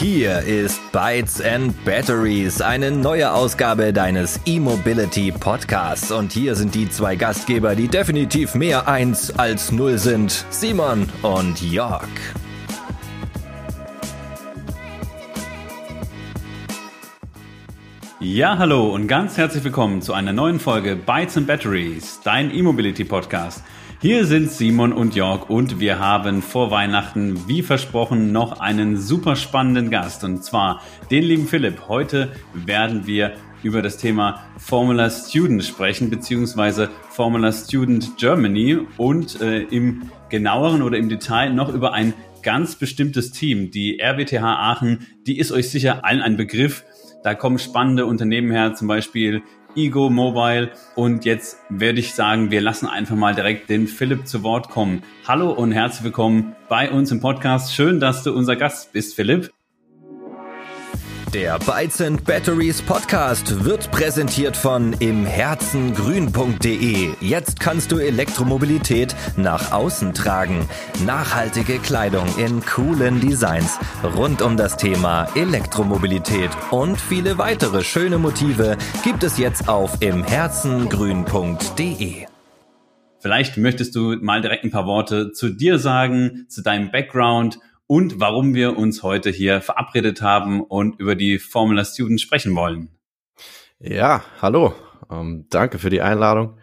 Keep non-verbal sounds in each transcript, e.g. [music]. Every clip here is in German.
Hier ist Bytes and Batteries, eine neue Ausgabe deines E-Mobility Podcasts. Und hier sind die zwei Gastgeber, die definitiv mehr eins als null sind. Simon und Jörg. Ja, hallo und ganz herzlich willkommen zu einer neuen Folge Bytes and Batteries, dein E-Mobility Podcast. Hier sind Simon und Jörg und wir haben vor Weihnachten, wie versprochen, noch einen super spannenden Gast und zwar den lieben Philipp. Heute werden wir über das Thema Formula Student sprechen, beziehungsweise Formula Student Germany und äh, im genaueren oder im Detail noch über ein ganz bestimmtes Team. Die RWTH Aachen, die ist euch sicher allen ein Begriff. Da kommen spannende Unternehmen her, zum Beispiel Ego Mobile. Und jetzt werde ich sagen, wir lassen einfach mal direkt den Philipp zu Wort kommen. Hallo und herzlich willkommen bei uns im Podcast. Schön, dass du unser Gast bist, Philipp. Der Bytes Batteries Podcast wird präsentiert von imherzengrün.de. Jetzt kannst du Elektromobilität nach außen tragen. Nachhaltige Kleidung in coolen Designs rund um das Thema Elektromobilität und viele weitere schöne Motive gibt es jetzt auf imherzengrün.de. Vielleicht möchtest du mal direkt ein paar Worte zu dir sagen, zu deinem Background und warum wir uns heute hier verabredet haben und über die Formula Students sprechen wollen. Ja, hallo. Ähm, danke für die Einladung.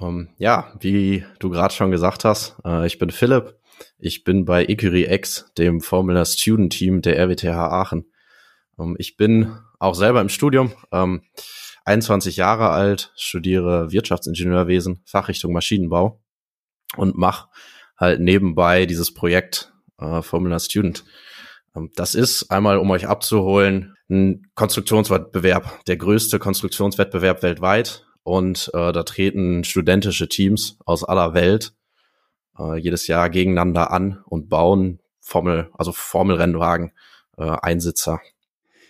Ähm, ja, wie du gerade schon gesagt hast, äh, ich bin Philipp. Ich bin bei Ecurie X, dem Formula Student Team der RWTH Aachen. Ähm, ich bin auch selber im Studium, 21 ähm, Jahre alt, studiere Wirtschaftsingenieurwesen, Fachrichtung Maschinenbau und mache halt nebenbei dieses Projekt äh, Formula Student. Ähm, das ist einmal, um euch abzuholen, ein Konstruktionswettbewerb, der größte Konstruktionswettbewerb weltweit. Und äh, da treten studentische Teams aus aller Welt äh, jedes Jahr gegeneinander an und bauen Formel, also Formelrennwagen, äh, Einsitzer.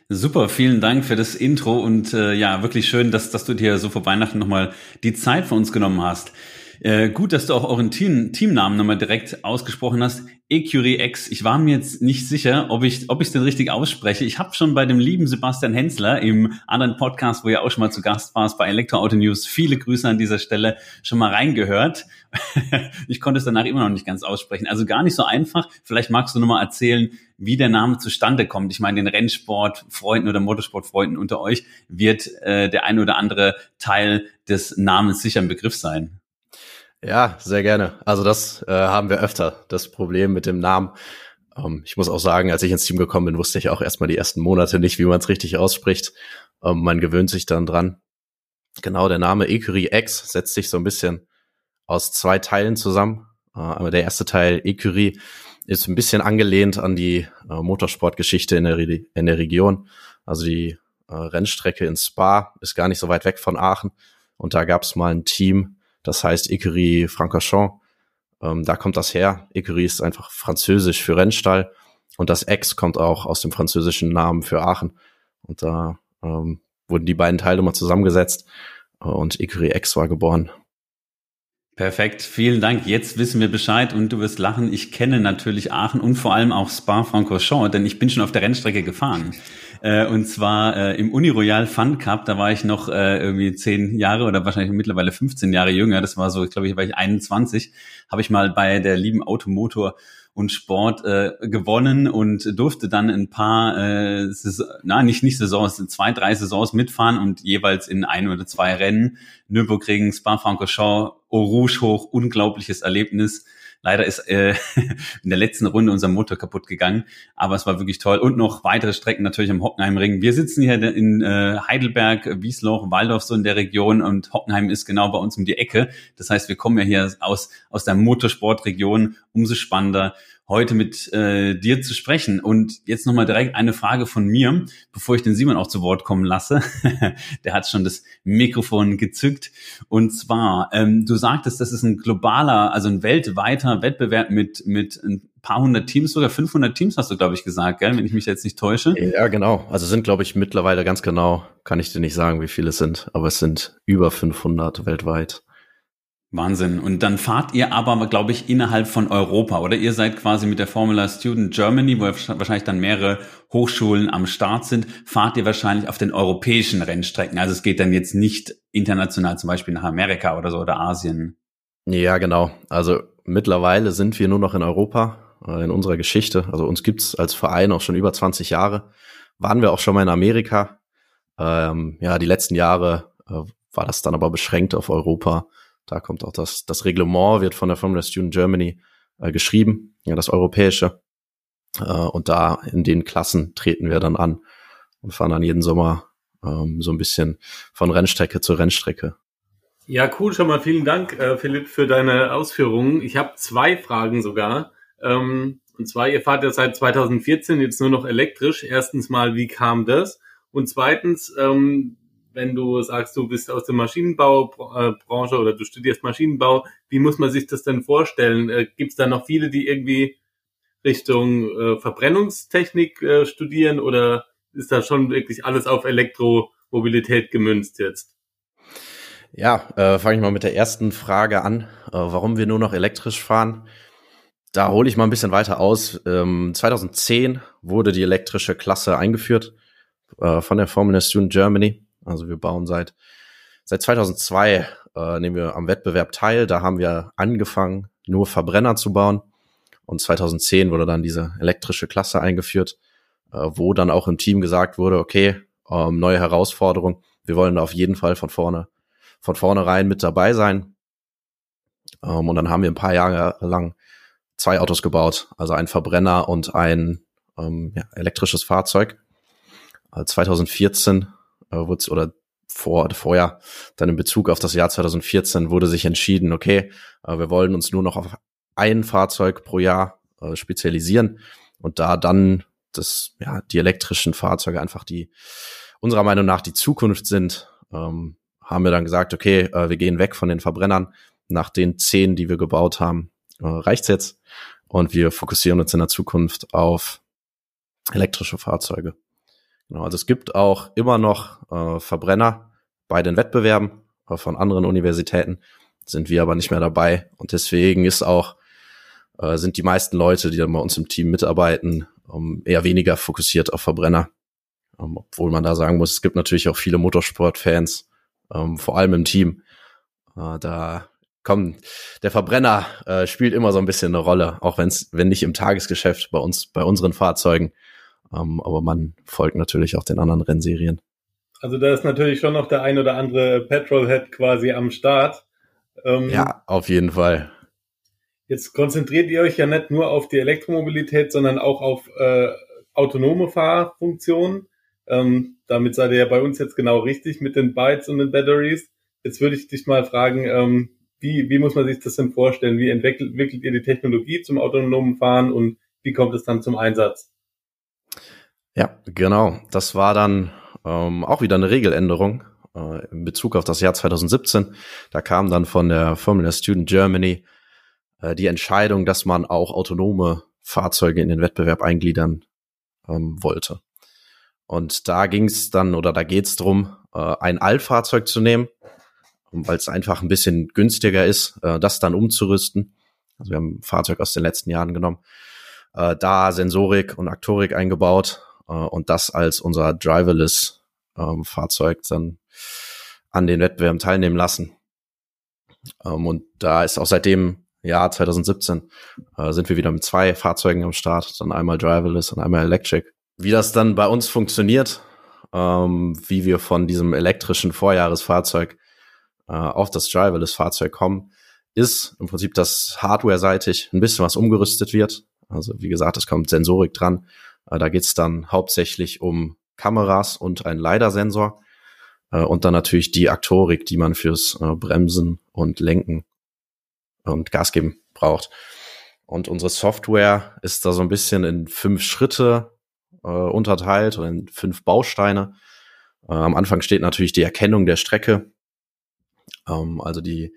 Super, vielen Dank für das Intro und äh, ja, wirklich schön, dass, dass du dir so vor Weihnachten nochmal die Zeit für uns genommen hast. Äh, gut, dass du auch euren Team, Teamnamen nochmal direkt ausgesprochen hast. Ecurie X. Ich war mir jetzt nicht sicher, ob ich ob ich es denn richtig ausspreche. Ich habe schon bei dem lieben Sebastian Hensler im anderen Podcast, wo ihr auch schon mal zu Gast warst, bei Elektroauto News, viele Grüße an dieser Stelle, schon mal reingehört. [laughs] ich konnte es danach immer noch nicht ganz aussprechen. Also gar nicht so einfach. Vielleicht magst du nochmal erzählen, wie der Name zustande kommt. Ich meine, den Rennsportfreunden oder Motorsportfreunden unter euch wird äh, der ein oder andere Teil des Namens sicher ein Begriff sein. Ja, sehr gerne. Also das äh, haben wir öfter, das Problem mit dem Namen. Ähm, ich muss auch sagen, als ich ins Team gekommen bin, wusste ich auch erstmal die ersten Monate nicht, wie man es richtig ausspricht. Ähm, man gewöhnt sich dann dran. Genau, der Name Ecurie X setzt sich so ein bisschen aus zwei Teilen zusammen. Äh, aber der erste Teil, Ecurie, ist ein bisschen angelehnt an die äh, Motorsportgeschichte in der, Re in der Region. Also die äh, Rennstrecke in Spa ist gar nicht so weit weg von Aachen. Und da gab es mal ein Team, das heißt Ecurie Francorchamps. Ähm, da kommt das her. Ecurie ist einfach französisch für Rennstall und das X kommt auch aus dem französischen Namen für Aachen. Und da ähm, wurden die beiden Teile mal zusammengesetzt äh, und Ecurie X war geboren. Perfekt, vielen Dank. Jetzt wissen wir Bescheid und du wirst lachen. Ich kenne natürlich Aachen und vor allem auch Spa-Francorchamps, denn ich bin schon auf der Rennstrecke gefahren. Äh, und zwar äh, im Uniroyal Fun Cup, da war ich noch äh, irgendwie zehn Jahre oder wahrscheinlich mittlerweile 15 Jahre jünger. Das war so, ich glaube, ich war ich 21. Habe ich mal bei der lieben Automotor und Sport äh, gewonnen und durfte dann ein paar, äh, Saison, na nicht nicht Saisons, zwei, drei Saisons mitfahren und jeweils in ein oder zwei Rennen. Nürburgring, Spa-Francorchamps, Eau Rouge hoch, unglaubliches Erlebnis. Leider ist äh, [laughs] in der letzten Runde unser Motor kaputt gegangen, aber es war wirklich toll. Und noch weitere Strecken natürlich am Hockenheimring. Wir sitzen hier in äh, Heidelberg, Wiesloch, Waldorf so in der Region und Hockenheim ist genau bei uns um die Ecke. Das heißt, wir kommen ja hier aus, aus der Motorsportregion. Umso spannender heute mit äh, dir zu sprechen. Und jetzt nochmal direkt eine Frage von mir, bevor ich den Simon auch zu Wort kommen lasse. [laughs] Der hat schon das Mikrofon gezückt. Und zwar, ähm, du sagtest, das ist ein globaler, also ein weltweiter Wettbewerb mit, mit ein paar hundert Teams, sogar 500 Teams hast du, glaube ich, gesagt, gell? wenn ich mich jetzt nicht täusche. Ja, genau. Also sind, glaube ich, mittlerweile ganz genau, kann ich dir nicht sagen, wie viele es sind, aber es sind über 500 weltweit. Wahnsinn. Und dann fahrt ihr aber, glaube ich, innerhalb von Europa, oder? Ihr seid quasi mit der Formula Student Germany, wo wahrscheinlich dann mehrere Hochschulen am Start sind, fahrt ihr wahrscheinlich auf den europäischen Rennstrecken. Also es geht dann jetzt nicht international zum Beispiel nach Amerika oder so oder Asien. Ja, genau. Also mittlerweile sind wir nur noch in Europa, äh, in unserer Geschichte. Also uns gibt's als Verein auch schon über 20 Jahre. Waren wir auch schon mal in Amerika. Ähm, ja, die letzten Jahre äh, war das dann aber beschränkt auf Europa da kommt auch das, das Reglement wird von der Formula Student Germany äh, geschrieben, ja, das europäische. Äh, und da in den Klassen treten wir dann an und fahren dann jeden Sommer ähm, so ein bisschen von Rennstrecke zu Rennstrecke. Ja, cool. Schon mal vielen Dank, äh, Philipp, für deine Ausführungen. Ich habe zwei Fragen sogar. Ähm, und zwar, ihr fahrt ja seit 2014 jetzt nur noch elektrisch. Erstens mal, wie kam das? Und zweitens, ähm, wenn du sagst, du bist aus der Maschinenbaubranche oder du studierst Maschinenbau, wie muss man sich das denn vorstellen? Äh, Gibt es da noch viele, die irgendwie Richtung äh, Verbrennungstechnik äh, studieren oder ist da schon wirklich alles auf Elektromobilität gemünzt jetzt? Ja, äh, fange ich mal mit der ersten Frage an, äh, warum wir nur noch elektrisch fahren. Da hole ich mal ein bisschen weiter aus. Ähm, 2010 wurde die elektrische Klasse eingeführt äh, von der Formula Student Germany. Also wir bauen seit, seit 2002 äh, nehmen wir am Wettbewerb teil. Da haben wir angefangen, nur Verbrenner zu bauen. Und 2010 wurde dann diese elektrische Klasse eingeführt, äh, wo dann auch im Team gesagt wurde, okay, ähm, neue Herausforderung. Wir wollen auf jeden Fall von vorne, von vornherein mit dabei sein. Ähm, und dann haben wir ein paar Jahre lang zwei Autos gebaut, also ein Verbrenner und ein ähm, ja, elektrisches Fahrzeug. 2014 äh, wurde oder vor vorher dann in Bezug auf das Jahr 2014 wurde sich entschieden, okay, äh, wir wollen uns nur noch auf ein Fahrzeug pro Jahr äh, spezialisieren und da dann das ja die elektrischen Fahrzeuge einfach die unserer Meinung nach die Zukunft sind, ähm, haben wir dann gesagt, okay, äh, wir gehen weg von den Verbrennern. Nach den zehn, die wir gebaut haben, äh, reicht's jetzt und wir fokussieren uns in der Zukunft auf elektrische Fahrzeuge. Genau, also es gibt auch immer noch äh, Verbrenner bei den Wettbewerben äh, von anderen Universitäten, sind wir aber nicht mehr dabei. Und deswegen ist auch, äh, sind die meisten Leute, die dann bei uns im Team mitarbeiten, um, eher weniger fokussiert auf Verbrenner. Um, obwohl man da sagen muss, es gibt natürlich auch viele Motorsportfans, um, vor allem im Team. Äh, da komm, der Verbrenner äh, spielt immer so ein bisschen eine Rolle, auch wenn's, wenn nicht im Tagesgeschäft bei uns, bei unseren Fahrzeugen. Ähm, aber man folgt natürlich auch den anderen Rennserien. Also da ist natürlich schon noch der ein oder andere Petrolhead quasi am Start. Ähm, ja, auf jeden Fall. Jetzt konzentriert ihr euch ja nicht nur auf die Elektromobilität, sondern auch auf äh, autonome Fahrfunktionen. Ähm, damit seid ihr ja bei uns jetzt genau richtig mit den Bytes und den Batteries. Jetzt würde ich dich mal fragen, ähm, wie, wie muss man sich das denn vorstellen? Wie entwickelt, entwickelt ihr die Technologie zum autonomen Fahren und wie kommt es dann zum Einsatz? Ja, genau. Das war dann ähm, auch wieder eine Regeländerung äh, in Bezug auf das Jahr 2017. Da kam dann von der Formula Student Germany äh, die Entscheidung, dass man auch autonome Fahrzeuge in den Wettbewerb eingliedern ähm, wollte. Und da ging es dann oder da geht es darum, äh, ein Altfahrzeug zu nehmen, weil es einfach ein bisschen günstiger ist, äh, das dann umzurüsten. Also wir haben ein Fahrzeug aus den letzten Jahren genommen, äh, da Sensorik und Aktorik eingebaut äh, und das als unser driverless ähm, Fahrzeug dann an den Wettbewerben teilnehmen lassen. Ähm, und da ist auch seitdem Jahr 2017 äh, sind wir wieder mit zwei Fahrzeugen am Start, dann einmal driverless und einmal electric. Wie das dann bei uns funktioniert, ähm, wie wir von diesem elektrischen Vorjahresfahrzeug äh, auf das driverless Fahrzeug kommen, ist im Prinzip, dass hardware-seitig ein bisschen was umgerüstet wird. Also wie gesagt, es kommt Sensorik dran da geht es dann hauptsächlich um Kameras und einen LiDAR-Sensor äh, und dann natürlich die Aktorik, die man fürs äh, Bremsen und Lenken und Gas geben braucht. Und unsere Software ist da so ein bisschen in fünf Schritte äh, unterteilt oder in fünf Bausteine. Äh, am Anfang steht natürlich die Erkennung der Strecke, ähm, also die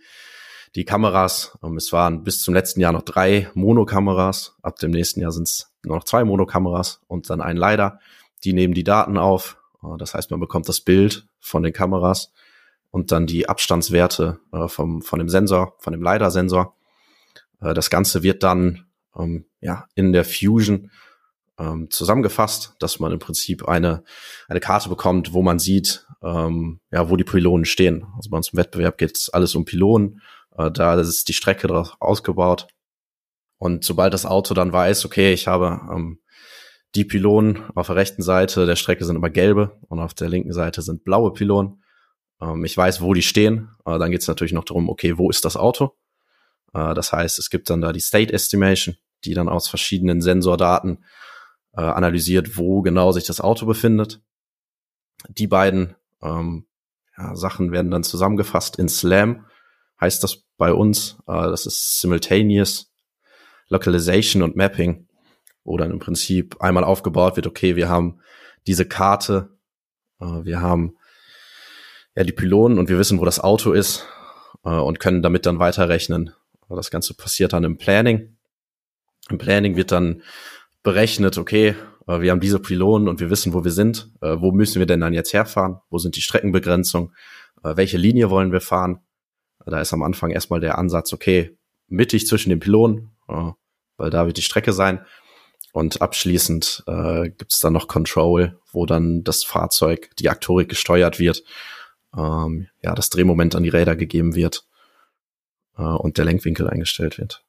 die Kameras. Ähm, es waren bis zum letzten Jahr noch drei Monokameras. Ab dem nächsten Jahr sind es noch zwei Monokameras und dann ein LiDAR. Die nehmen die Daten auf. Äh, das heißt, man bekommt das Bild von den Kameras und dann die Abstandswerte äh, vom, von dem Sensor, von dem LiDAR-Sensor. Äh, das Ganze wird dann ähm, ja, in der Fusion ähm, zusammengefasst, dass man im Prinzip eine, eine Karte bekommt, wo man sieht, ähm, ja, wo die Pylonen stehen. Also bei uns im Wettbewerb geht es alles um Pylonen. Äh, da ist die Strecke drauf ausgebaut. Und sobald das Auto dann weiß, okay, ich habe ähm, die Pylonen auf der rechten Seite der Strecke sind immer gelbe und auf der linken Seite sind blaue Pylonen. Ähm, ich weiß, wo die stehen. Äh, dann geht es natürlich noch darum, okay, wo ist das Auto? Äh, das heißt, es gibt dann da die State Estimation, die dann aus verschiedenen Sensordaten äh, analysiert, wo genau sich das Auto befindet. Die beiden ähm, ja, Sachen werden dann zusammengefasst in SLAM, heißt das bei uns. Äh, das ist Simultaneous Localization und Mapping, wo dann im Prinzip einmal aufgebaut wird, okay, wir haben diese Karte, äh, wir haben ja die Pylonen und wir wissen, wo das Auto ist äh, und können damit dann weiterrechnen. Das Ganze passiert dann im Planning. Im Planning wird dann berechnet, okay, äh, wir haben diese Pylonen und wir wissen, wo wir sind. Wo müssen wir denn dann jetzt herfahren? Wo sind die Streckenbegrenzungen? Welche Linie wollen wir fahren? Da ist am Anfang erstmal der Ansatz, okay, mittig zwischen den Pylonen, weil da wird die Strecke sein. Und abschließend äh, gibt es dann noch Control, wo dann das Fahrzeug, die Aktorik gesteuert wird, ähm, ja, das Drehmoment an die Räder gegeben wird äh, und der Lenkwinkel eingestellt wird.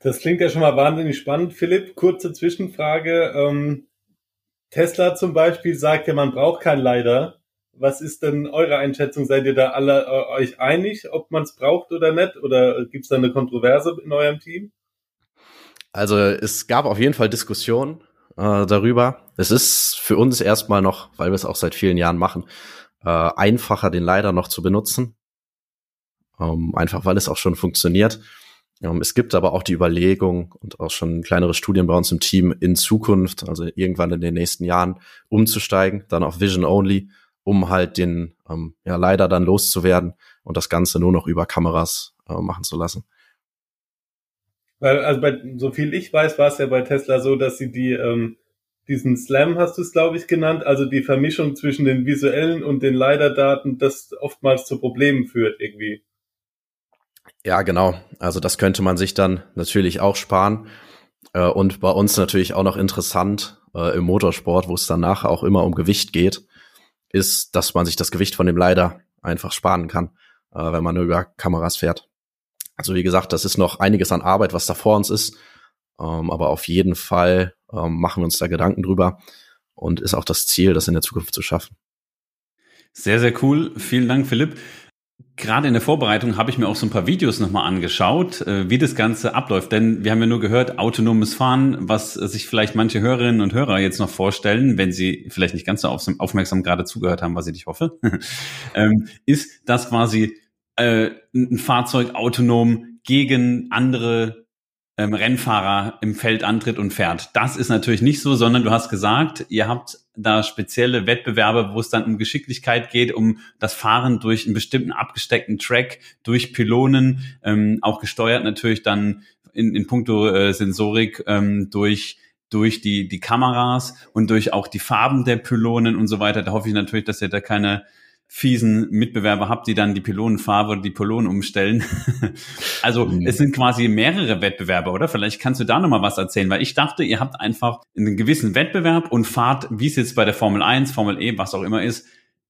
Das klingt ja schon mal wahnsinnig spannend. Philipp, kurze Zwischenfrage. Ähm, Tesla zum Beispiel sagt ja, man braucht kein LiDAR. Was ist denn eure Einschätzung? Seid ihr da alle äh, euch einig, ob man es braucht oder nicht? Oder gibt es da eine Kontroverse in eurem Team? Also es gab auf jeden Fall Diskussionen äh, darüber. Es ist für uns erstmal noch, weil wir es auch seit vielen Jahren machen, äh, einfacher, den LiDAR noch zu benutzen. Ähm, einfach weil es auch schon funktioniert. Ähm, es gibt aber auch die Überlegung und auch schon kleinere Studien bei uns im Team in Zukunft, also irgendwann in den nächsten Jahren, umzusteigen, dann auf Vision Only, um halt den, ähm, ja, leider dann loszuwerden und das Ganze nur noch über Kameras äh, machen zu lassen. Weil, also bei, so viel ich weiß, war es ja bei Tesla so, dass sie die, ähm, diesen Slam hast du es, glaube ich, genannt, also die Vermischung zwischen den visuellen und den LiDAR-Daten, das oftmals zu Problemen führt irgendwie. Ja, genau. Also das könnte man sich dann natürlich auch sparen. Äh, und bei uns natürlich auch noch interessant äh, im Motorsport, wo es dann nachher auch immer um Gewicht geht, ist, dass man sich das Gewicht von dem Leiter einfach sparen kann, äh, wenn man nur über Kameras fährt. Also wie gesagt, das ist noch einiges an Arbeit, was da vor uns ist. Ähm, aber auf jeden Fall ähm, machen wir uns da Gedanken drüber und ist auch das Ziel, das in der Zukunft zu schaffen. Sehr, sehr cool. Vielen Dank, Philipp. Gerade in der Vorbereitung habe ich mir auch so ein paar Videos nochmal angeschaut, äh, wie das Ganze abläuft. Denn wir haben ja nur gehört, autonomes Fahren, was sich vielleicht manche Hörerinnen und Hörer jetzt noch vorstellen, wenn sie vielleicht nicht ganz so aufmerksam gerade zugehört haben, was ich nicht hoffe, [laughs] ähm, ist, dass quasi äh, ein Fahrzeug autonom gegen andere ähm, Rennfahrer im Feld antritt und fährt. Das ist natürlich nicht so, sondern du hast gesagt, ihr habt da spezielle Wettbewerbe, wo es dann um Geschicklichkeit geht, um das Fahren durch einen bestimmten abgesteckten Track, durch Pylonen, ähm, auch gesteuert natürlich dann in, in puncto äh, Sensorik ähm, durch durch die die Kameras und durch auch die Farben der Pylonen und so weiter. Da hoffe ich natürlich, dass ihr da keine fiesen Mitbewerber habt, die dann die Pylonenfarbe oder die Pylonen umstellen. [laughs] also mhm. es sind quasi mehrere Wettbewerbe, oder? Vielleicht kannst du da nochmal was erzählen, weil ich dachte, ihr habt einfach einen gewissen Wettbewerb und fahrt, wie es jetzt bei der Formel 1, Formel E, was auch immer ist,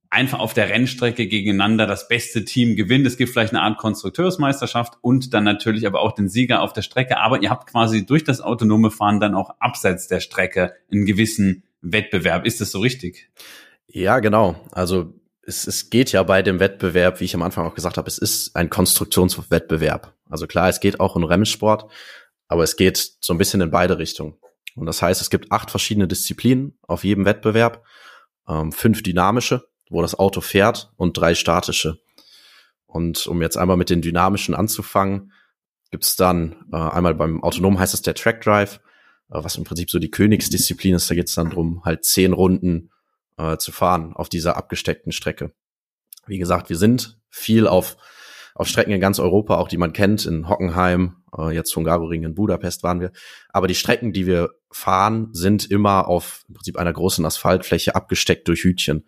einfach auf der Rennstrecke gegeneinander das beste Team gewinnt. Es gibt vielleicht eine Art Konstrukteursmeisterschaft und dann natürlich aber auch den Sieger auf der Strecke. Aber ihr habt quasi durch das autonome Fahren dann auch abseits der Strecke einen gewissen Wettbewerb. Ist das so richtig? Ja, genau. Also es, es geht ja bei dem Wettbewerb, wie ich am Anfang auch gesagt habe, es ist ein Konstruktionswettbewerb. Also klar, es geht auch um Rennsport, aber es geht so ein bisschen in beide Richtungen. Und das heißt, es gibt acht verschiedene Disziplinen auf jedem Wettbewerb, ähm, fünf dynamische, wo das Auto fährt, und drei statische. Und um jetzt einmal mit den dynamischen anzufangen, gibt's dann äh, einmal beim Autonom heißt es der Track Drive, äh, was im Prinzip so die Königsdisziplin ist. Da geht's dann drum, halt zehn Runden äh, zu fahren auf dieser abgesteckten Strecke. Wie gesagt, wir sind viel auf, auf Strecken in ganz Europa, auch die man kennt, in Hockenheim, äh, jetzt Hungaroring, in Budapest waren wir. Aber die Strecken, die wir fahren, sind immer auf im Prinzip einer großen Asphaltfläche abgesteckt durch Hütchen.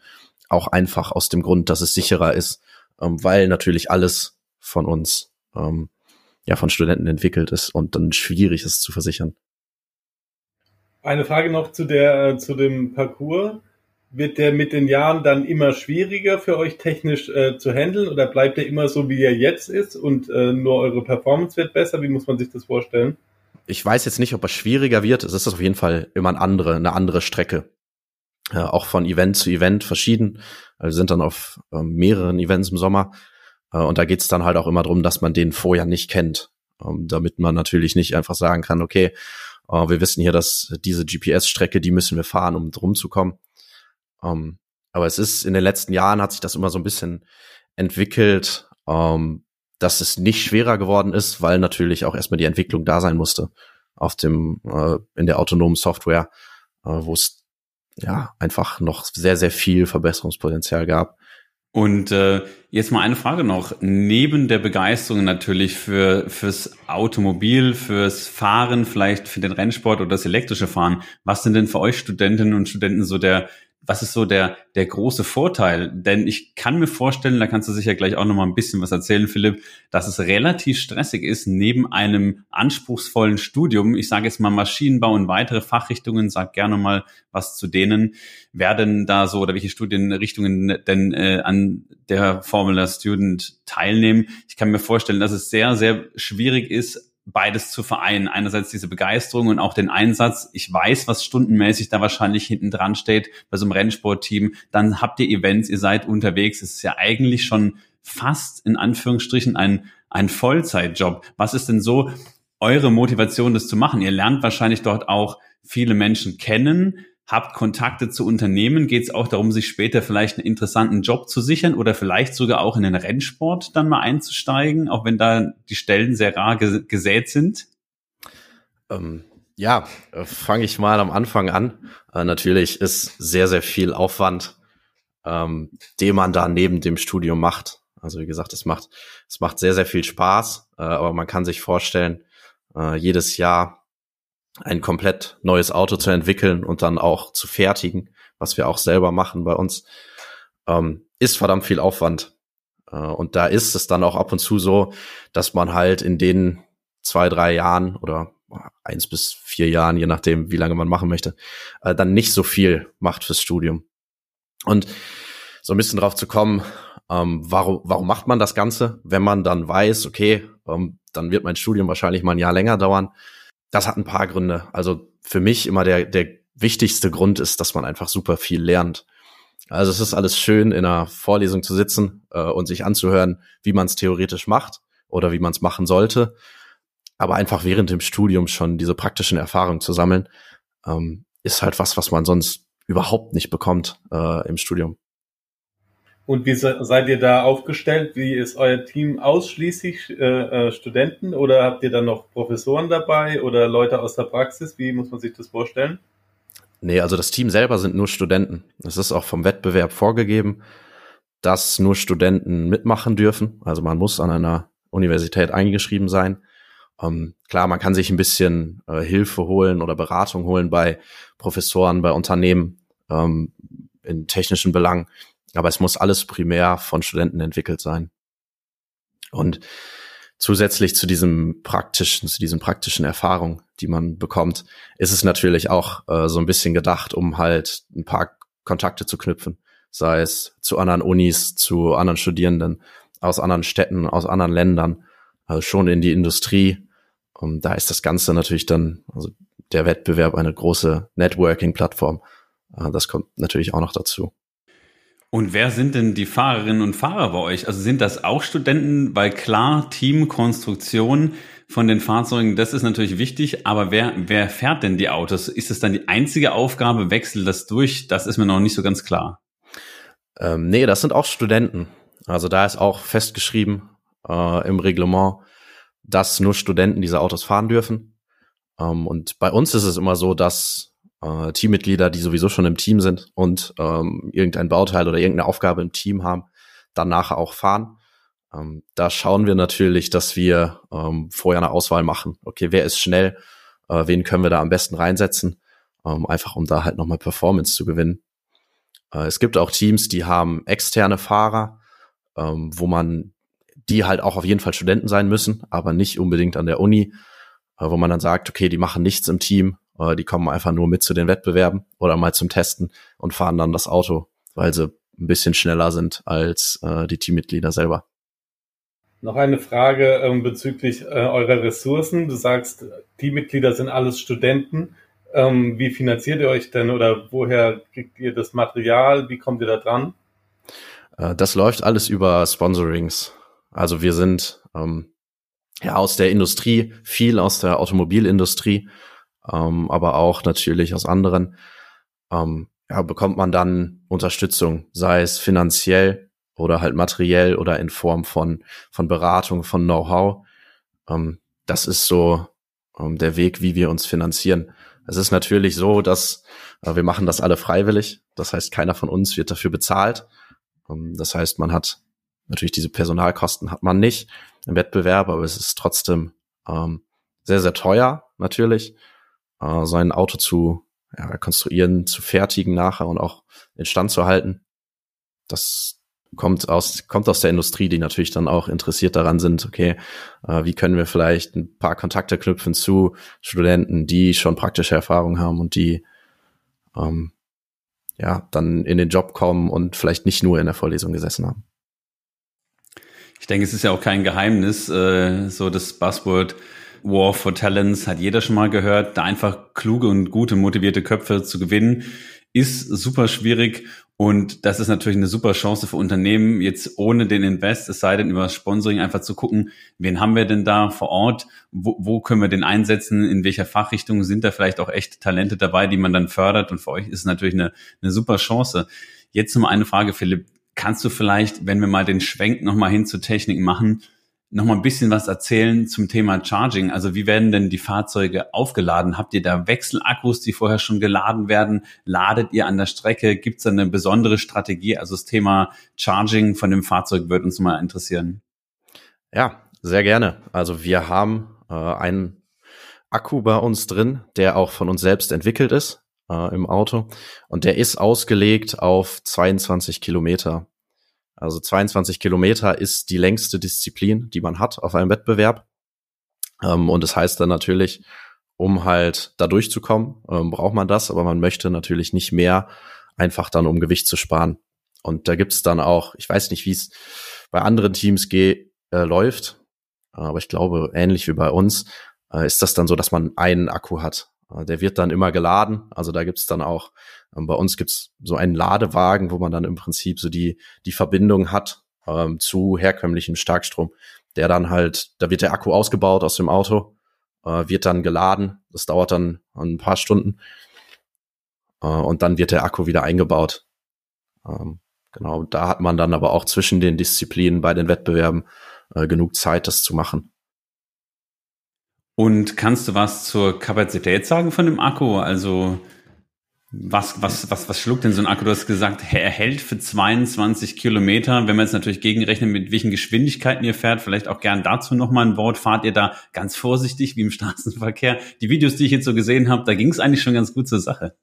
auch einfach aus dem Grund, dass es sicherer ist, ähm, weil natürlich alles von uns, ähm, ja, von Studenten entwickelt ist und dann schwierig ist zu versichern. Eine Frage noch zu der, äh, zu dem Parcours. Wird der mit den Jahren dann immer schwieriger für euch technisch äh, zu handeln oder bleibt er immer so, wie er jetzt ist und äh, nur eure Performance wird besser? Wie muss man sich das vorstellen? Ich weiß jetzt nicht, ob er schwieriger wird. Es ist auf jeden Fall immer eine andere, eine andere Strecke. Ja, auch von Event zu Event verschieden. Wir sind dann auf äh, mehreren Events im Sommer. Äh, und da geht's dann halt auch immer darum, dass man den vorher nicht kennt. Ähm, damit man natürlich nicht einfach sagen kann, okay, äh, wir wissen hier, dass diese GPS-Strecke, die müssen wir fahren, um drum zu kommen. Ähm, aber es ist in den letzten Jahren hat sich das immer so ein bisschen entwickelt, ähm, dass es nicht schwerer geworden ist, weil natürlich auch erstmal die Entwicklung da sein musste auf dem äh, in der autonomen Software, äh, wo es ja einfach noch sehr sehr viel Verbesserungspotenzial gab. Und äh, jetzt mal eine Frage noch. Neben der Begeisterung natürlich für fürs Automobil, fürs Fahren, vielleicht für den Rennsport oder das elektrische Fahren, was sind denn für euch Studentinnen und Studenten so der was ist so der, der große Vorteil? Denn ich kann mir vorstellen, da kannst du sicher gleich auch noch mal ein bisschen was erzählen, Philipp, dass es relativ stressig ist, neben einem anspruchsvollen Studium, ich sage jetzt mal Maschinenbau und weitere Fachrichtungen, sag gerne mal was zu denen, werden da so oder welche Studienrichtungen denn äh, an der Formula Student teilnehmen. Ich kann mir vorstellen, dass es sehr, sehr schwierig ist, beides zu vereinen. Einerseits diese Begeisterung und auch den Einsatz. Ich weiß, was stundenmäßig da wahrscheinlich hinten dran steht bei so einem Rennsportteam. Dann habt ihr Events, ihr seid unterwegs. Es ist ja eigentlich schon fast in Anführungsstrichen ein, ein Vollzeitjob. Was ist denn so eure Motivation, das zu machen? Ihr lernt wahrscheinlich dort auch viele Menschen kennen habt Kontakte zu Unternehmen, geht es auch darum, sich später vielleicht einen interessanten Job zu sichern oder vielleicht sogar auch in den Rennsport dann mal einzusteigen, auch wenn da die Stellen sehr rar gesät sind? Ähm, ja, äh, fange ich mal am Anfang an. Äh, natürlich ist sehr, sehr viel Aufwand, ähm, den man da neben dem Studium macht. Also wie gesagt, es macht, es macht sehr, sehr viel Spaß, äh, aber man kann sich vorstellen, äh, jedes Jahr ein komplett neues Auto zu entwickeln und dann auch zu fertigen, was wir auch selber machen bei uns, ähm, ist verdammt viel Aufwand. Äh, und da ist es dann auch ab und zu so, dass man halt in den zwei, drei Jahren oder eins bis vier Jahren, je nachdem, wie lange man machen möchte, äh, dann nicht so viel macht fürs Studium. Und so ein bisschen drauf zu kommen, ähm, warum, warum macht man das Ganze, wenn man dann weiß, okay, ähm, dann wird mein Studium wahrscheinlich mal ein Jahr länger dauern das hat ein paar Gründe. Also für mich immer der, der wichtigste Grund ist, dass man einfach super viel lernt. Also es ist alles schön, in einer Vorlesung zu sitzen äh, und sich anzuhören, wie man es theoretisch macht oder wie man es machen sollte. Aber einfach während dem Studium schon diese praktischen Erfahrungen zu sammeln, ähm, ist halt was, was man sonst überhaupt nicht bekommt äh, im Studium. Und wie seid ihr da aufgestellt? Wie ist euer Team ausschließlich äh, äh, Studenten oder habt ihr dann noch Professoren dabei oder Leute aus der Praxis? Wie muss man sich das vorstellen? Nee, also das Team selber sind nur Studenten. Es ist auch vom Wettbewerb vorgegeben, dass nur Studenten mitmachen dürfen. Also man muss an einer Universität eingeschrieben sein. Ähm, klar, man kann sich ein bisschen äh, Hilfe holen oder Beratung holen bei Professoren, bei Unternehmen ähm, in technischen Belangen. Aber es muss alles primär von Studenten entwickelt sein. Und zusätzlich zu diesem praktischen, zu diesen praktischen Erfahrungen, die man bekommt, ist es natürlich auch äh, so ein bisschen gedacht, um halt ein paar Kontakte zu knüpfen, sei es zu anderen Unis, zu anderen Studierenden aus anderen Städten, aus anderen Ländern, also schon in die Industrie. Und da ist das Ganze natürlich dann, also der Wettbewerb eine große Networking-Plattform. Äh, das kommt natürlich auch noch dazu. Und wer sind denn die Fahrerinnen und Fahrer bei euch? Also sind das auch Studenten? Weil klar, Teamkonstruktion von den Fahrzeugen, das ist natürlich wichtig, aber wer, wer fährt denn die Autos? Ist es dann die einzige Aufgabe? Wechselt das durch? Das ist mir noch nicht so ganz klar. Ähm, nee, das sind auch Studenten. Also da ist auch festgeschrieben äh, im Reglement, dass nur Studenten diese Autos fahren dürfen. Ähm, und bei uns ist es immer so, dass äh, Teammitglieder, die sowieso schon im Team sind und ähm, irgendein Bauteil oder irgendeine Aufgabe im Team haben, dann nachher auch fahren. Ähm, da schauen wir natürlich, dass wir ähm, vorher eine Auswahl machen. Okay, wer ist schnell? Äh, wen können wir da am besten reinsetzen? Ähm, einfach um da halt nochmal Performance zu gewinnen. Äh, es gibt auch Teams, die haben externe Fahrer, ähm, wo man die halt auch auf jeden Fall Studenten sein müssen, aber nicht unbedingt an der Uni, äh, wo man dann sagt, okay, die machen nichts im Team, äh, die kommen einfach nur mit zu den Wettbewerben oder mal zum Testen und fahren dann das Auto, weil sie ein bisschen schneller sind als äh, die Teammitglieder selber. Noch eine Frage ähm, bezüglich äh, eurer Ressourcen. Du sagst, Teammitglieder sind alles Studenten. Ähm, wie finanziert ihr euch denn oder woher kriegt ihr das Material? Wie kommt ihr da dran? Äh, das läuft alles über Sponsorings. Also wir sind ähm, ja aus der Industrie, viel aus der Automobilindustrie, ähm, aber auch natürlich aus anderen. Ähm, ja, bekommt man dann Unterstützung, sei es finanziell oder halt materiell oder in Form von, von Beratung, von Know-how. Ähm, das ist so ähm, der Weg, wie wir uns finanzieren. Es ist natürlich so, dass äh, wir machen das alle freiwillig. Das heißt, keiner von uns wird dafür bezahlt. Ähm, das heißt, man hat natürlich diese Personalkosten hat man nicht im Wettbewerb, aber es ist trotzdem ähm, sehr, sehr teuer natürlich, äh, so ein Auto zu ja, konstruieren, zu fertigen nachher und auch instand zu halten. Das kommt aus, kommt aus der Industrie, die natürlich dann auch interessiert daran sind, okay, äh, wie können wir vielleicht ein paar Kontakte knüpfen zu Studenten, die schon praktische Erfahrung haben und die ähm, ja dann in den Job kommen und vielleicht nicht nur in der Vorlesung gesessen haben. Ich denke, es ist ja auch kein Geheimnis, äh, so das Buzzword War for Talents hat jeder schon mal gehört. Da einfach kluge und gute, motivierte Köpfe zu gewinnen, ist super schwierig. Und das ist natürlich eine super Chance für Unternehmen, jetzt ohne den Invest, es sei denn über Sponsoring, einfach zu gucken, wen haben wir denn da vor Ort, wo, wo können wir den einsetzen, in welcher Fachrichtung sind da vielleicht auch echt Talente dabei, die man dann fördert. Und für euch ist es natürlich eine, eine super Chance. Jetzt noch mal eine Frage, Philipp. Kannst du vielleicht, wenn wir mal den Schwenk nochmal hin zu Technik machen, noch mal ein bisschen was erzählen zum Thema Charging. Also wie werden denn die Fahrzeuge aufgeladen? Habt ihr da Wechselakkus, die vorher schon geladen werden? Ladet ihr an der Strecke? Gibt es da eine besondere Strategie? Also das Thema Charging von dem Fahrzeug wird uns mal interessieren. Ja, sehr gerne. Also wir haben äh, einen Akku bei uns drin, der auch von uns selbst entwickelt ist äh, im Auto und der ist ausgelegt auf 22 Kilometer. Also 22 Kilometer ist die längste Disziplin, die man hat auf einem Wettbewerb. Ähm, und das heißt dann natürlich, um halt da durchzukommen, ähm, braucht man das, aber man möchte natürlich nicht mehr, einfach dann um Gewicht zu sparen. Und da gibt's dann auch, ich weiß nicht, wie es bei anderen Teams geht, äh, läuft, aber ich glaube, ähnlich wie bei uns, äh, ist das dann so, dass man einen Akku hat. Äh, der wird dann immer geladen. Also da gibt's dann auch, ähm, bei uns gibt's so einen Ladewagen, wo man dann im Prinzip so die, die Verbindung hat ähm, zu herkömmlichem Starkstrom. Der dann halt, da wird der Akku ausgebaut aus dem Auto, äh, wird dann geladen. Das dauert dann ein paar Stunden. Äh, und dann wird der Akku wieder eingebaut. Ähm, genau, da hat man dann aber auch zwischen den Disziplinen bei den Wettbewerben äh, genug Zeit, das zu machen. Und kannst du was zur Kapazität sagen von dem Akku? Also was, was, was, was schluckt denn so ein Akku? Du hast gesagt, er hält für 22 Kilometer. Wenn man jetzt natürlich gegenrechnet, mit welchen Geschwindigkeiten ihr fährt, vielleicht auch gern dazu nochmal ein Wort. Fahrt ihr da ganz vorsichtig wie im [laughs] Straßenverkehr? Die Videos, die ich jetzt so gesehen habe, da ging es eigentlich schon ganz gut zur Sache.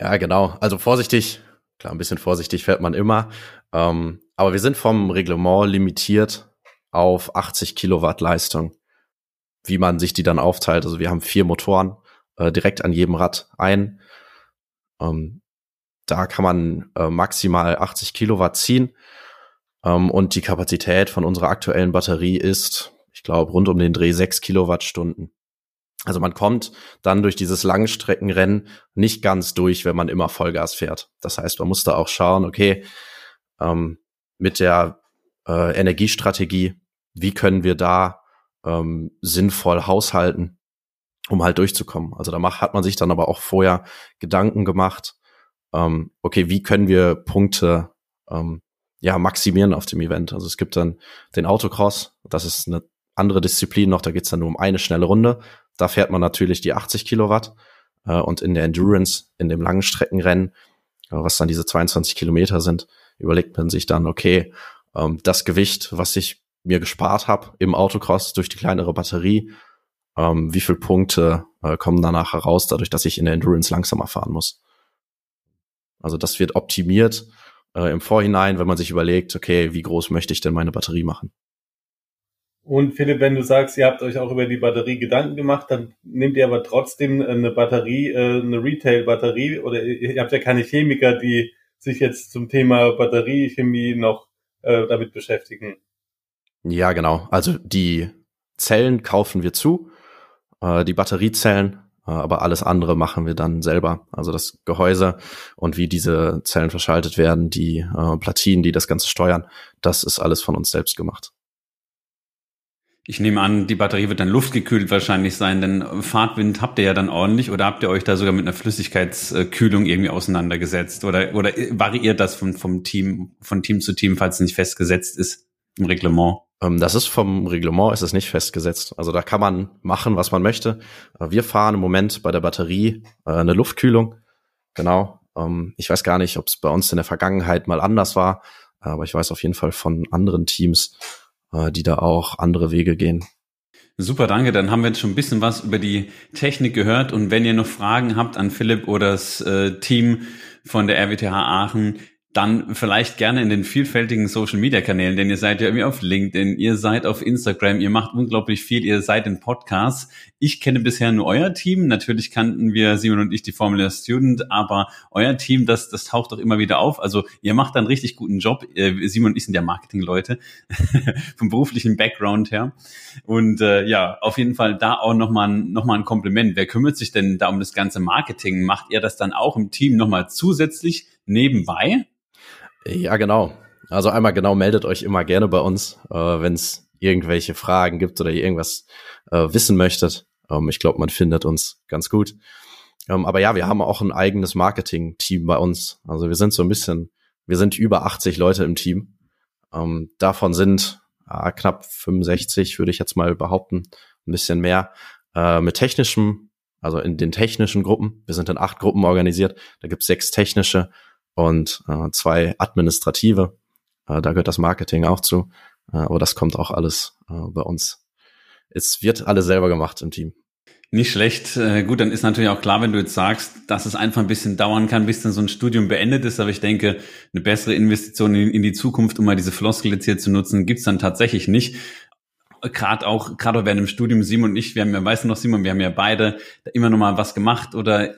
Ja, genau. Also vorsichtig, klar, ein bisschen vorsichtig fährt man immer. Ähm, aber wir sind vom Reglement limitiert auf 80 Kilowatt Leistung wie man sich die dann aufteilt. Also wir haben vier Motoren äh, direkt an jedem Rad ein. Ähm, da kann man äh, maximal 80 Kilowatt ziehen. Ähm, und die Kapazität von unserer aktuellen Batterie ist, ich glaube, rund um den Dreh sechs Kilowattstunden. Also man kommt dann durch dieses Langstreckenrennen nicht ganz durch, wenn man immer Vollgas fährt. Das heißt, man muss da auch schauen, okay, ähm, mit der äh, Energiestrategie, wie können wir da ähm, sinnvoll haushalten, um halt durchzukommen. Also da macht, hat man sich dann aber auch vorher Gedanken gemacht, ähm, okay, wie können wir Punkte ähm, ja maximieren auf dem Event? Also es gibt dann den Autocross, das ist eine andere Disziplin noch, da geht's dann nur um eine schnelle Runde. Da fährt man natürlich die 80 Kilowatt äh, und in der Endurance, in dem langen Streckenrennen, äh, was dann diese 22 Kilometer sind, überlegt man sich dann, okay, ähm, das Gewicht, was ich mir gespart habe im Autocross durch die kleinere Batterie, ähm, wie viele Punkte äh, kommen danach heraus, dadurch, dass ich in der Endurance langsamer fahren muss. Also das wird optimiert äh, im Vorhinein, wenn man sich überlegt, okay, wie groß möchte ich denn meine Batterie machen? Und Philipp, wenn du sagst, ihr habt euch auch über die Batterie Gedanken gemacht, dann nehmt ihr aber trotzdem eine Batterie, äh, eine Retail-Batterie oder ihr habt ja keine Chemiker, die sich jetzt zum Thema Batteriechemie noch äh, damit beschäftigen. Ja, genau. Also die Zellen kaufen wir zu, äh, die Batteriezellen, äh, aber alles andere machen wir dann selber. Also das Gehäuse und wie diese Zellen verschaltet werden, die äh, Platinen, die das Ganze steuern, das ist alles von uns selbst gemacht. Ich nehme an, die Batterie wird dann luftgekühlt wahrscheinlich sein, denn Fahrtwind habt ihr ja dann ordentlich oder habt ihr euch da sogar mit einer Flüssigkeitskühlung irgendwie auseinandergesetzt oder, oder variiert das vom, vom Team, von Team zu Team, falls es nicht festgesetzt ist im Reglement? Ähm, das ist vom Reglement, ist es nicht festgesetzt. Also da kann man machen, was man möchte. Äh, wir fahren im Moment bei der Batterie äh, eine Luftkühlung. Genau. Ähm, ich weiß gar nicht, ob es bei uns in der Vergangenheit mal anders war, aber ich weiß auf jeden Fall von anderen Teams, äh, die da auch andere Wege gehen. Super, danke. Dann haben wir jetzt schon ein bisschen was über die Technik gehört. Und wenn ihr noch Fragen habt an Philipp oder das Team von der RWTH Aachen, dann vielleicht gerne in den vielfältigen Social Media Kanälen, denn ihr seid ja irgendwie auf LinkedIn, ihr seid auf Instagram, ihr macht unglaublich viel, ihr seid in Podcasts. Ich kenne bisher nur euer Team. Natürlich kannten wir Simon und ich die Formula Student, aber euer Team, das, das taucht doch immer wieder auf. Also ihr macht einen richtig guten Job. Äh, Simon und ich sind ja Marketing-Leute [laughs] vom beruflichen Background her. Und äh, ja, auf jeden Fall da auch nochmal noch mal ein Kompliment. Wer kümmert sich denn da um das ganze Marketing? Macht ihr das dann auch im Team nochmal zusätzlich nebenbei? Ja, genau. Also einmal genau meldet euch immer gerne bei uns, äh, wenn es irgendwelche Fragen gibt oder ihr irgendwas äh, wissen möchtet. Ähm, ich glaube, man findet uns ganz gut. Ähm, aber ja, wir haben auch ein eigenes Marketing-Team bei uns. Also wir sind so ein bisschen, wir sind über 80 Leute im Team. Ähm, davon sind äh, knapp 65, würde ich jetzt mal behaupten, ein bisschen mehr äh, mit technischem, also in den technischen Gruppen. Wir sind in acht Gruppen organisiert. Da gibt es sechs technische und äh, zwei administrative. Äh, da gehört das Marketing auch zu. Äh, aber das kommt auch alles äh, bei uns. Es wird alles selber gemacht im Team. Nicht schlecht. Äh, gut, dann ist natürlich auch klar, wenn du jetzt sagst, dass es einfach ein bisschen dauern kann, bis dann so ein Studium beendet ist. Aber ich denke, eine bessere Investition in, in die Zukunft, um mal diese Floskel jetzt hier zu nutzen, gibt's dann tatsächlich nicht. Gerade auch, gerade während dem Studium, Simon und ich, wir haben ja, weißt du noch, Simon, wir haben ja beide immer noch mal was gemacht oder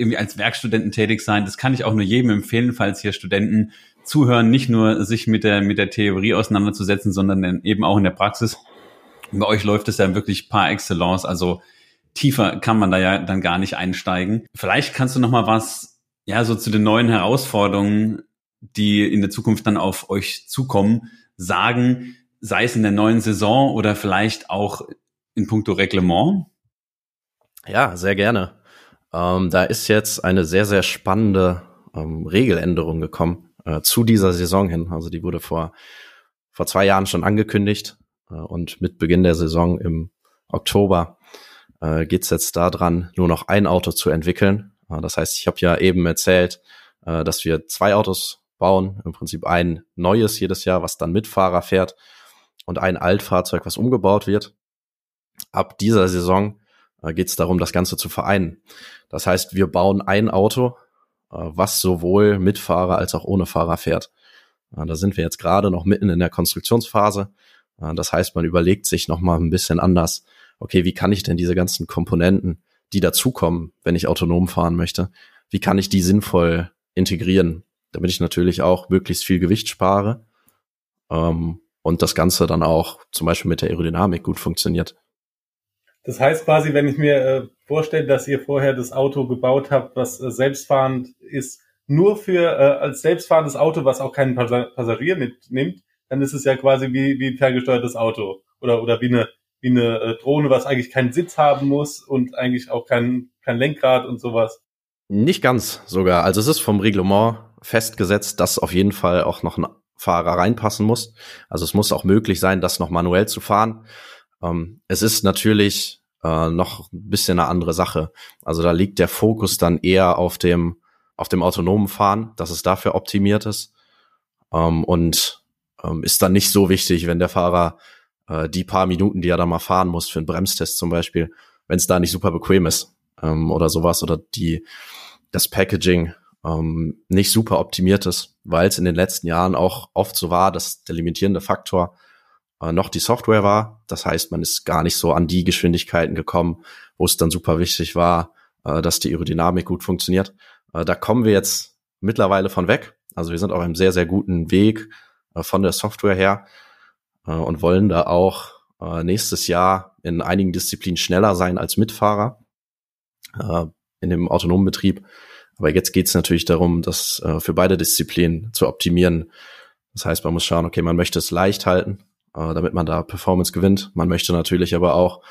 irgendwie als Werkstudenten tätig sein. Das kann ich auch nur jedem empfehlen, falls hier Studenten zuhören, nicht nur sich mit der, mit der Theorie auseinanderzusetzen, sondern eben auch in der Praxis. Bei euch läuft es ja wirklich par excellence, also tiefer kann man da ja dann gar nicht einsteigen. Vielleicht kannst du noch mal was, ja, so zu den neuen Herausforderungen, die in der Zukunft dann auf euch zukommen, sagen, sei es in der neuen Saison oder vielleicht auch in puncto Reglement? Ja, sehr gerne. Ähm, da ist jetzt eine sehr, sehr spannende ähm, Regeländerung gekommen äh, zu dieser Saison hin. Also die wurde vor, vor zwei Jahren schon angekündigt äh, und mit Beginn der Saison im Oktober äh, geht es jetzt daran, nur noch ein Auto zu entwickeln. Äh, das heißt, ich habe ja eben erzählt, äh, dass wir zwei Autos bauen, im Prinzip ein neues jedes Jahr, was dann mit Fahrer fährt und ein Altfahrzeug, was umgebaut wird. Ab dieser Saison äh, geht es darum, das Ganze zu vereinen. Das heißt, wir bauen ein Auto, äh, was sowohl mit Fahrer als auch ohne Fahrer fährt. Äh, da sind wir jetzt gerade noch mitten in der Konstruktionsphase. Äh, das heißt, man überlegt sich noch mal ein bisschen anders. Okay, wie kann ich denn diese ganzen Komponenten, die dazukommen, wenn ich autonom fahren möchte, wie kann ich die sinnvoll integrieren, damit ich natürlich auch möglichst viel Gewicht spare ähm, und das Ganze dann auch zum Beispiel mit der Aerodynamik gut funktioniert. Das heißt quasi, wenn ich mir äh, vorstelle, dass ihr vorher das Auto gebaut habt, was äh, selbstfahrend ist, nur für äh, als selbstfahrendes Auto, was auch keinen Passagier mitnimmt, dann ist es ja quasi wie, wie ein ferngesteuertes Auto oder, oder wie eine, wie eine äh, Drohne, was eigentlich keinen Sitz haben muss und eigentlich auch kein, kein Lenkrad und sowas. Nicht ganz sogar. Also es ist vom Reglement festgesetzt, dass auf jeden Fall auch noch ein Fahrer reinpassen muss. Also es muss auch möglich sein, das noch manuell zu fahren. Ähm, es ist natürlich äh, noch ein bisschen eine andere Sache. Also da liegt der Fokus dann eher auf dem, auf dem autonomen Fahren, dass es dafür optimiert ist. Ähm, und ähm, ist dann nicht so wichtig, wenn der Fahrer äh, die paar Minuten, die er da mal fahren muss, für einen Bremstest zum Beispiel, wenn es da nicht super bequem ist ähm, oder sowas oder die das Packaging ähm, nicht super optimiert ist, weil es in den letzten Jahren auch oft so war, dass der limitierende Faktor äh, noch die Software war. Das heißt, man ist gar nicht so an die Geschwindigkeiten gekommen, wo es dann super wichtig war, äh, dass die Aerodynamik gut funktioniert. Äh, da kommen wir jetzt mittlerweile von weg. Also wir sind auf einem sehr, sehr guten Weg äh, von der Software her äh, und wollen da auch äh, nächstes Jahr in einigen Disziplinen schneller sein als Mitfahrer in dem autonomen Betrieb. Aber jetzt geht es natürlich darum, das für beide Disziplinen zu optimieren. Das heißt, man muss schauen, okay, man möchte es leicht halten, damit man da Performance gewinnt. Man möchte natürlich aber auch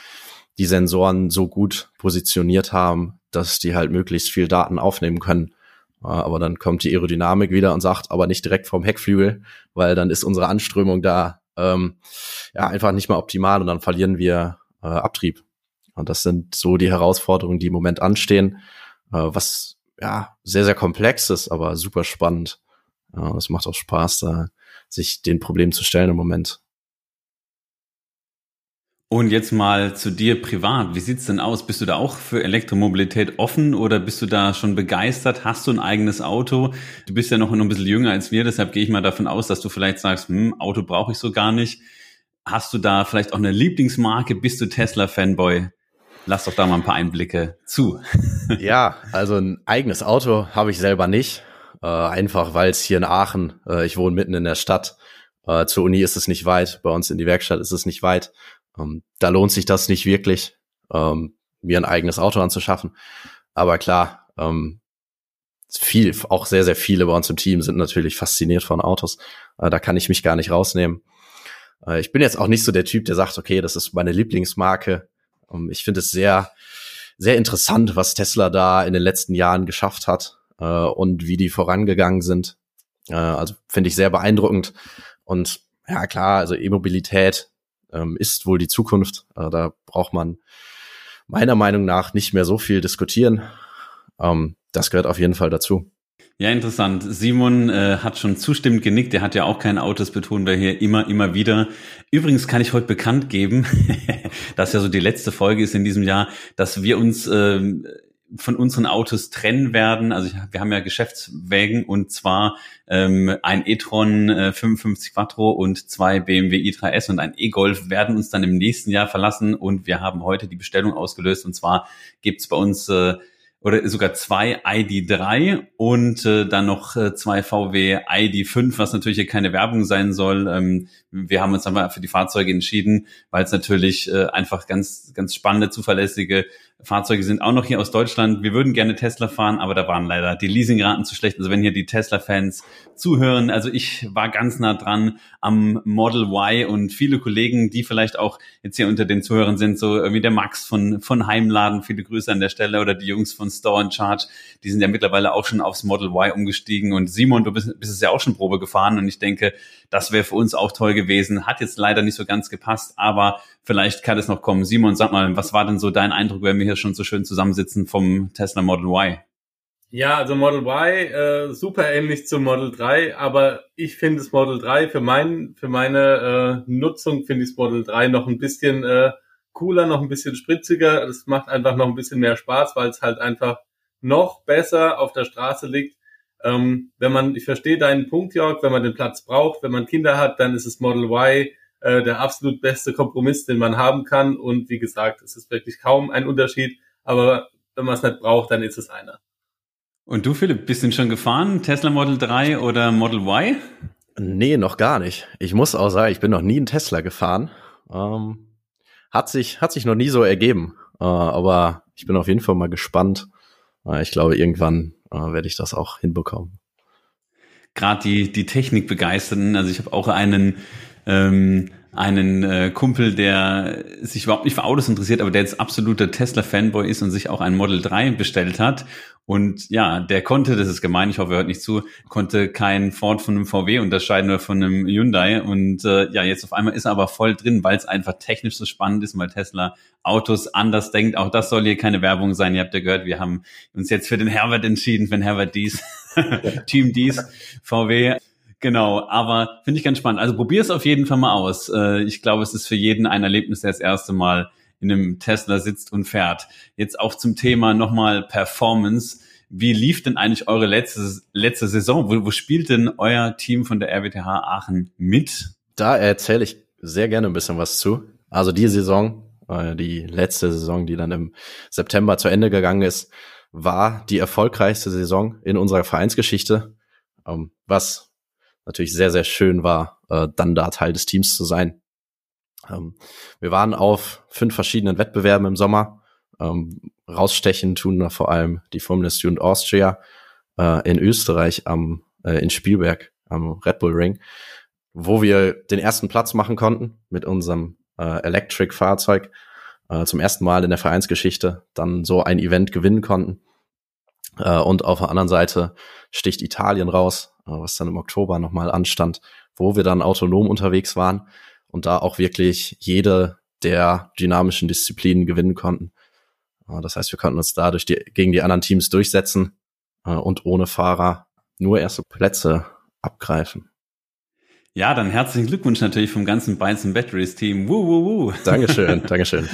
die Sensoren so gut positioniert haben, dass die halt möglichst viel Daten aufnehmen können. Aber dann kommt die Aerodynamik wieder und sagt, aber nicht direkt vom Heckflügel, weil dann ist unsere Anströmung da ähm, ja einfach nicht mehr optimal und dann verlieren wir äh, Abtrieb. Und das sind so die Herausforderungen, die im Moment anstehen, äh, was ja sehr, sehr komplex ist, aber super spannend. Ja, es macht auch Spaß, da sich den Problemen zu stellen im Moment. Und jetzt mal zu dir privat. Wie sieht's denn aus? Bist du da auch für Elektromobilität offen oder bist du da schon begeistert? Hast du ein eigenes Auto? Du bist ja noch ein bisschen jünger als wir, deshalb gehe ich mal davon aus, dass du vielleicht sagst, hm, Auto brauche ich so gar nicht. Hast du da vielleicht auch eine Lieblingsmarke? Bist du Tesla-Fanboy? Lass doch da mal ein paar Einblicke zu. [laughs] ja, also ein eigenes Auto habe ich selber nicht. Äh, einfach weil es hier in Aachen, äh, ich wohne mitten in der Stadt, äh, zur Uni ist es nicht weit, bei uns in die Werkstatt ist es nicht weit. Ähm, da lohnt sich das nicht wirklich, ähm, mir ein eigenes Auto anzuschaffen. Aber klar, ähm, viel, auch sehr, sehr viele bei uns im Team sind natürlich fasziniert von Autos. Äh, da kann ich mich gar nicht rausnehmen. Äh, ich bin jetzt auch nicht so der Typ, der sagt, okay, das ist meine Lieblingsmarke. Ähm, ich finde es sehr, sehr interessant, was Tesla da in den letzten Jahren geschafft hat äh, und wie die vorangegangen sind. Äh, also finde ich sehr beeindruckend. Und ja, klar, also E-Mobilität ähm, ist wohl die Zukunft. Äh, da braucht man meiner Meinung nach nicht mehr so viel diskutieren. Ähm, das gehört auf jeden Fall dazu. Ja, interessant. Simon äh, hat schon zustimmend genickt. Er hat ja auch kein Autos betonen wir hier immer, immer wieder. Übrigens kann ich heute bekannt geben, [laughs] dass ja so die letzte Folge ist in diesem Jahr, dass wir uns äh, von unseren Autos trennen werden. Also wir haben ja Geschäftswägen und zwar ähm, ein e-tron äh, 55 Quattro und zwei BMW i3S und ein E-Golf werden uns dann im nächsten Jahr verlassen und wir haben heute die Bestellung ausgelöst und zwar gibt's bei uns äh, oder sogar zwei ID3 und äh, dann noch äh, zwei VW ID5, was natürlich hier keine Werbung sein soll. Ähm, wir haben uns aber für die Fahrzeuge entschieden, weil es natürlich äh, einfach ganz, ganz spannende, zuverlässige Fahrzeuge sind auch noch hier aus Deutschland. Wir würden gerne Tesla fahren, aber da waren leider die Leasingraten zu schlecht. Also wenn hier die Tesla-Fans zuhören, also ich war ganz nah dran am Model Y und viele Kollegen, die vielleicht auch jetzt hier unter den Zuhörern sind, so irgendwie der Max von, von Heimladen, viele Grüße an der Stelle, oder die Jungs von Store and Charge, die sind ja mittlerweile auch schon aufs Model Y umgestiegen. Und Simon, du bist, bist es ja auch schon Probe gefahren und ich denke, das wäre für uns auch toll gewesen. Hat jetzt leider nicht so ganz gepasst, aber vielleicht kann es noch kommen. Simon, sag mal, was war denn so dein Eindruck, wenn wir hier schon so schön zusammensitzen vom Tesla Model Y? Ja, also Model Y äh, super ähnlich zum Model 3, aber ich finde das Model 3 für mein für meine äh, Nutzung finde ich das Model 3 noch ein bisschen äh, cooler, noch ein bisschen spritziger. Es macht einfach noch ein bisschen mehr Spaß, weil es halt einfach noch besser auf der Straße liegt ähm, wenn man, ich verstehe deinen Punkt, Jörg, wenn man den Platz braucht, wenn man Kinder hat, dann ist es Model Y äh, der absolut beste Kompromiss, den man haben kann. Und wie gesagt, es ist wirklich kaum ein Unterschied. Aber wenn man es nicht braucht, dann ist es einer. Und du, Philipp, bist du schon gefahren? Tesla Model 3 oder Model Y? Nee, noch gar nicht. Ich muss auch sagen, ich bin noch nie einen Tesla gefahren. Ähm, hat sich, hat sich noch nie so ergeben. Äh, aber ich bin auf jeden Fall mal gespannt. Äh, ich glaube, irgendwann äh, werde ich das auch hinbekommen. Gerade die, die Technik begeistern. Also ich habe auch einen, ähm, einen äh, Kumpel, der sich überhaupt nicht für Autos interessiert, aber der jetzt absoluter Tesla-Fanboy ist und sich auch ein Model 3 bestellt hat. Und ja, der konnte, das ist gemein, ich hoffe, er hört nicht zu, konnte kein Ford von einem VW unterscheiden oder von einem Hyundai. Und äh, ja, jetzt auf einmal ist er aber voll drin, weil es einfach technisch so spannend ist, weil Tesla Autos anders denkt. Auch das soll hier keine Werbung sein. Ihr habt ja gehört, wir haben uns jetzt für den Herbert entschieden, den Herbert Dies, [laughs] Team Dies, VW. Genau, aber finde ich ganz spannend. Also probier es auf jeden Fall mal aus. Äh, ich glaube, es ist für jeden ein Erlebnis, der das erste Mal in einem Tesla sitzt und fährt. Jetzt auch zum Thema nochmal Performance. wie lief denn eigentlich eure letzte, letzte Saison? Wo, wo spielt denn euer Team von der RWTH Aachen mit? Da erzähle ich sehr gerne ein bisschen was zu. Also die Saison, äh, die letzte Saison, die dann im September zu Ende gegangen ist, war die erfolgreichste Saison in unserer Vereinsgeschichte, ähm, was natürlich sehr, sehr schön war, äh, dann da Teil des Teams zu sein. Ähm, wir waren auf fünf verschiedenen Wettbewerben im Sommer. Ähm, rausstechen tun da vor allem die Formula Student Austria äh, in Österreich am äh, in Spielberg am Red Bull Ring, wo wir den ersten Platz machen konnten mit unserem äh, Electric Fahrzeug äh, zum ersten Mal in der Vereinsgeschichte dann so ein Event gewinnen konnten. Äh, und auf der anderen Seite sticht Italien raus, äh, was dann im Oktober nochmal anstand, wo wir dann autonom unterwegs waren und da auch wirklich jede der dynamischen Disziplinen gewinnen konnten. Äh, das heißt, wir konnten uns dadurch die, gegen die anderen Teams durchsetzen und ohne Fahrer nur erste Plätze abgreifen. Ja, dann herzlichen Glückwunsch natürlich vom ganzen Bytes Batteries Team. Woo, woo, woo. Dankeschön, [laughs] Dankeschön.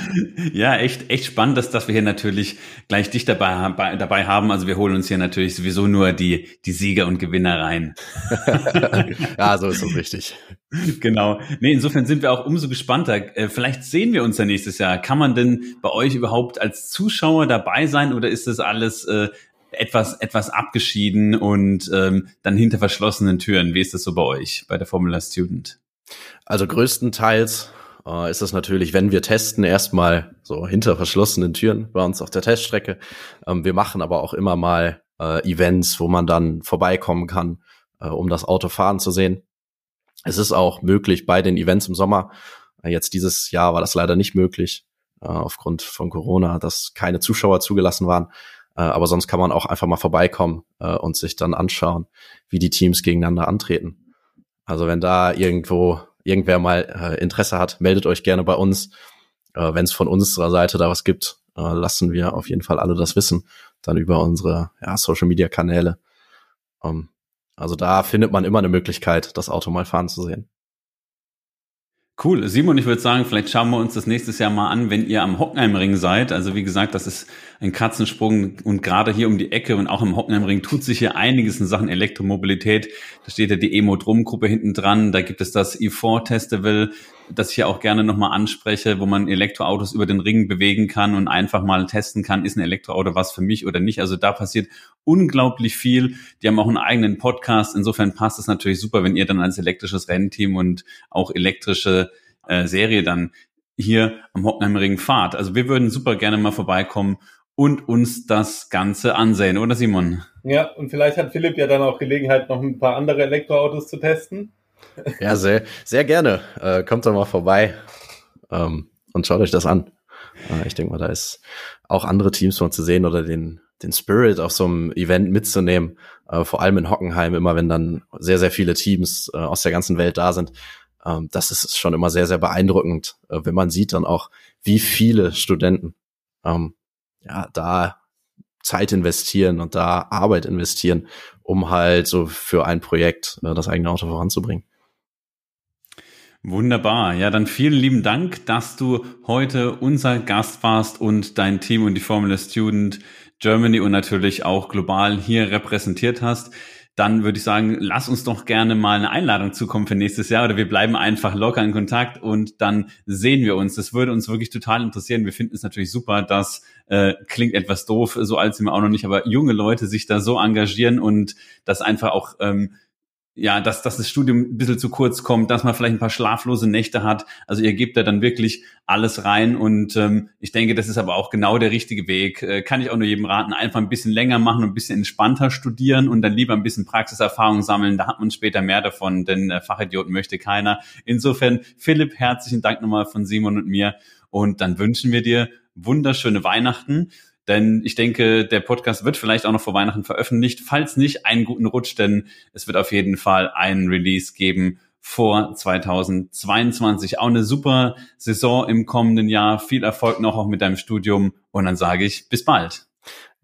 ja, echt, echt spannend, dass, dass wir hier natürlich gleich dich dabei, dabei haben. Also wir holen uns hier natürlich sowieso nur die, die Sieger und Gewinner rein. [laughs] ja, so ist es richtig. Genau. Nee, insofern sind wir auch umso gespannter. Äh, vielleicht sehen wir uns ja nächstes Jahr. Kann man denn bei euch überhaupt als Zuschauer dabei sein oder ist das alles äh, etwas, etwas abgeschieden und ähm, dann hinter verschlossenen Türen. Wie ist das so bei euch, bei der Formula Student? Also größtenteils äh, ist es natürlich, wenn wir testen, erstmal so hinter verschlossenen Türen bei uns auf der Teststrecke. Ähm, wir machen aber auch immer mal äh, Events, wo man dann vorbeikommen kann, äh, um das Auto fahren zu sehen. Es ist auch möglich bei den Events im Sommer. Äh, jetzt dieses Jahr war das leider nicht möglich, äh, aufgrund von Corona, dass keine Zuschauer zugelassen waren. Äh, aber sonst kann man auch einfach mal vorbeikommen äh, und sich dann anschauen, wie die Teams gegeneinander antreten. Also wenn da irgendwo irgendwer mal äh, Interesse hat, meldet euch gerne bei uns. Äh, wenn es von unserer Seite da was gibt, äh, lassen wir auf jeden Fall alle das wissen. Dann über unsere ja, Social Media Kanäle. Ähm, also da findet man immer eine Möglichkeit, das Auto mal fahren zu sehen. Cool. Simon, ich würde sagen, vielleicht schauen wir uns das nächstes Jahr mal an, wenn ihr am Hockenheimring seid. Also wie gesagt, das ist ein Katzensprung und gerade hier um die Ecke und auch im Hockenheimring tut sich hier einiges in Sachen Elektromobilität. Da steht ja die Emo-Drum-Gruppe hinten dran. Da gibt es das E4 Festival, das ich hier auch gerne nochmal anspreche, wo man Elektroautos über den Ring bewegen kann und einfach mal testen kann, ist ein Elektroauto was für mich oder nicht. Also da passiert unglaublich viel. Die haben auch einen eigenen Podcast. Insofern passt es natürlich super, wenn ihr dann als elektrisches Rennteam und auch elektrische äh, Serie dann hier am Hockenheimring fahrt. Also wir würden super gerne mal vorbeikommen und uns das Ganze ansehen, oder Simon? Ja, und vielleicht hat Philipp ja dann auch Gelegenheit, noch ein paar andere Elektroautos zu testen. Ja, sehr, sehr gerne. Äh, kommt doch mal vorbei ähm, und schaut euch das an. Äh, ich denke mal, da ist auch andere Teams mal zu sehen oder den, den Spirit auf so einem Event mitzunehmen. Äh, vor allem in Hockenheim, immer wenn dann sehr, sehr viele Teams äh, aus der ganzen Welt da sind. Ähm, das ist schon immer sehr, sehr beeindruckend, äh, wenn man sieht dann auch, wie viele Studenten ähm, ja, da Zeit investieren und da Arbeit investieren, um halt so für ein Projekt äh, das eigene Auto voranzubringen. Wunderbar. Ja, dann vielen lieben Dank, dass du heute unser Gast warst und dein Team und die Formula Student Germany und natürlich auch global hier repräsentiert hast dann würde ich sagen, lass uns doch gerne mal eine Einladung zukommen für nächstes Jahr oder wir bleiben einfach locker in Kontakt und dann sehen wir uns. Das würde uns wirklich total interessieren. Wir finden es natürlich super, dass äh, klingt etwas doof, so alt sind wir auch noch nicht, aber junge Leute sich da so engagieren und das einfach auch ähm, ja, dass, dass das Studium ein bisschen zu kurz kommt, dass man vielleicht ein paar schlaflose Nächte hat. Also ihr gebt da dann wirklich alles rein und ähm, ich denke, das ist aber auch genau der richtige Weg. Äh, kann ich auch nur jedem raten, einfach ein bisschen länger machen und ein bisschen entspannter studieren und dann lieber ein bisschen Praxiserfahrung sammeln. Da hat man später mehr davon, denn äh, Fachidioten möchte keiner. Insofern, Philipp, herzlichen Dank nochmal von Simon und mir und dann wünschen wir dir wunderschöne Weihnachten denn ich denke, der Podcast wird vielleicht auch noch vor Weihnachten veröffentlicht. Falls nicht, einen guten Rutsch, denn es wird auf jeden Fall einen Release geben vor 2022. Auch eine super Saison im kommenden Jahr. Viel Erfolg noch auch mit deinem Studium. Und dann sage ich bis bald.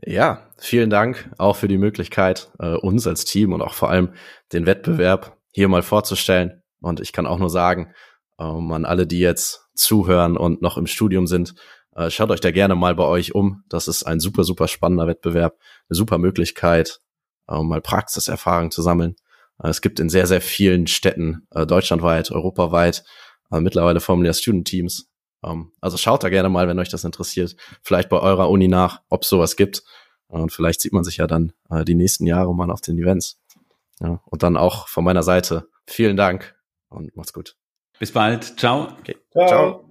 Ja, vielen Dank auch für die Möglichkeit, äh, uns als Team und auch vor allem den Wettbewerb hier mal vorzustellen. Und ich kann auch nur sagen, ähm, an alle, die jetzt zuhören und noch im Studium sind, Äh, schaut euch da gerne mal bei euch um. Das ist ein super, super spannender Wettbewerb, eine super Möglichkeit, äh, mal Praxiserfahrung zu sammeln. Äh, es gibt in sehr, sehr vielen Städten, äh, deutschlandweit, europaweit, äh, mittlerweile Formula Student Teams. Ähm, also schaut da gerne mal, wenn euch das interessiert, vielleicht bei eurer Uni nach, ob es sowas gibt. Und vielleicht sieht man sich ja dann äh, die nächsten Jahre mal auf den Events. Ja, und dann auch von meiner Seite vielen Dank und macht's gut. Bis bald. Ciao. Okay. Ciao. Ciao.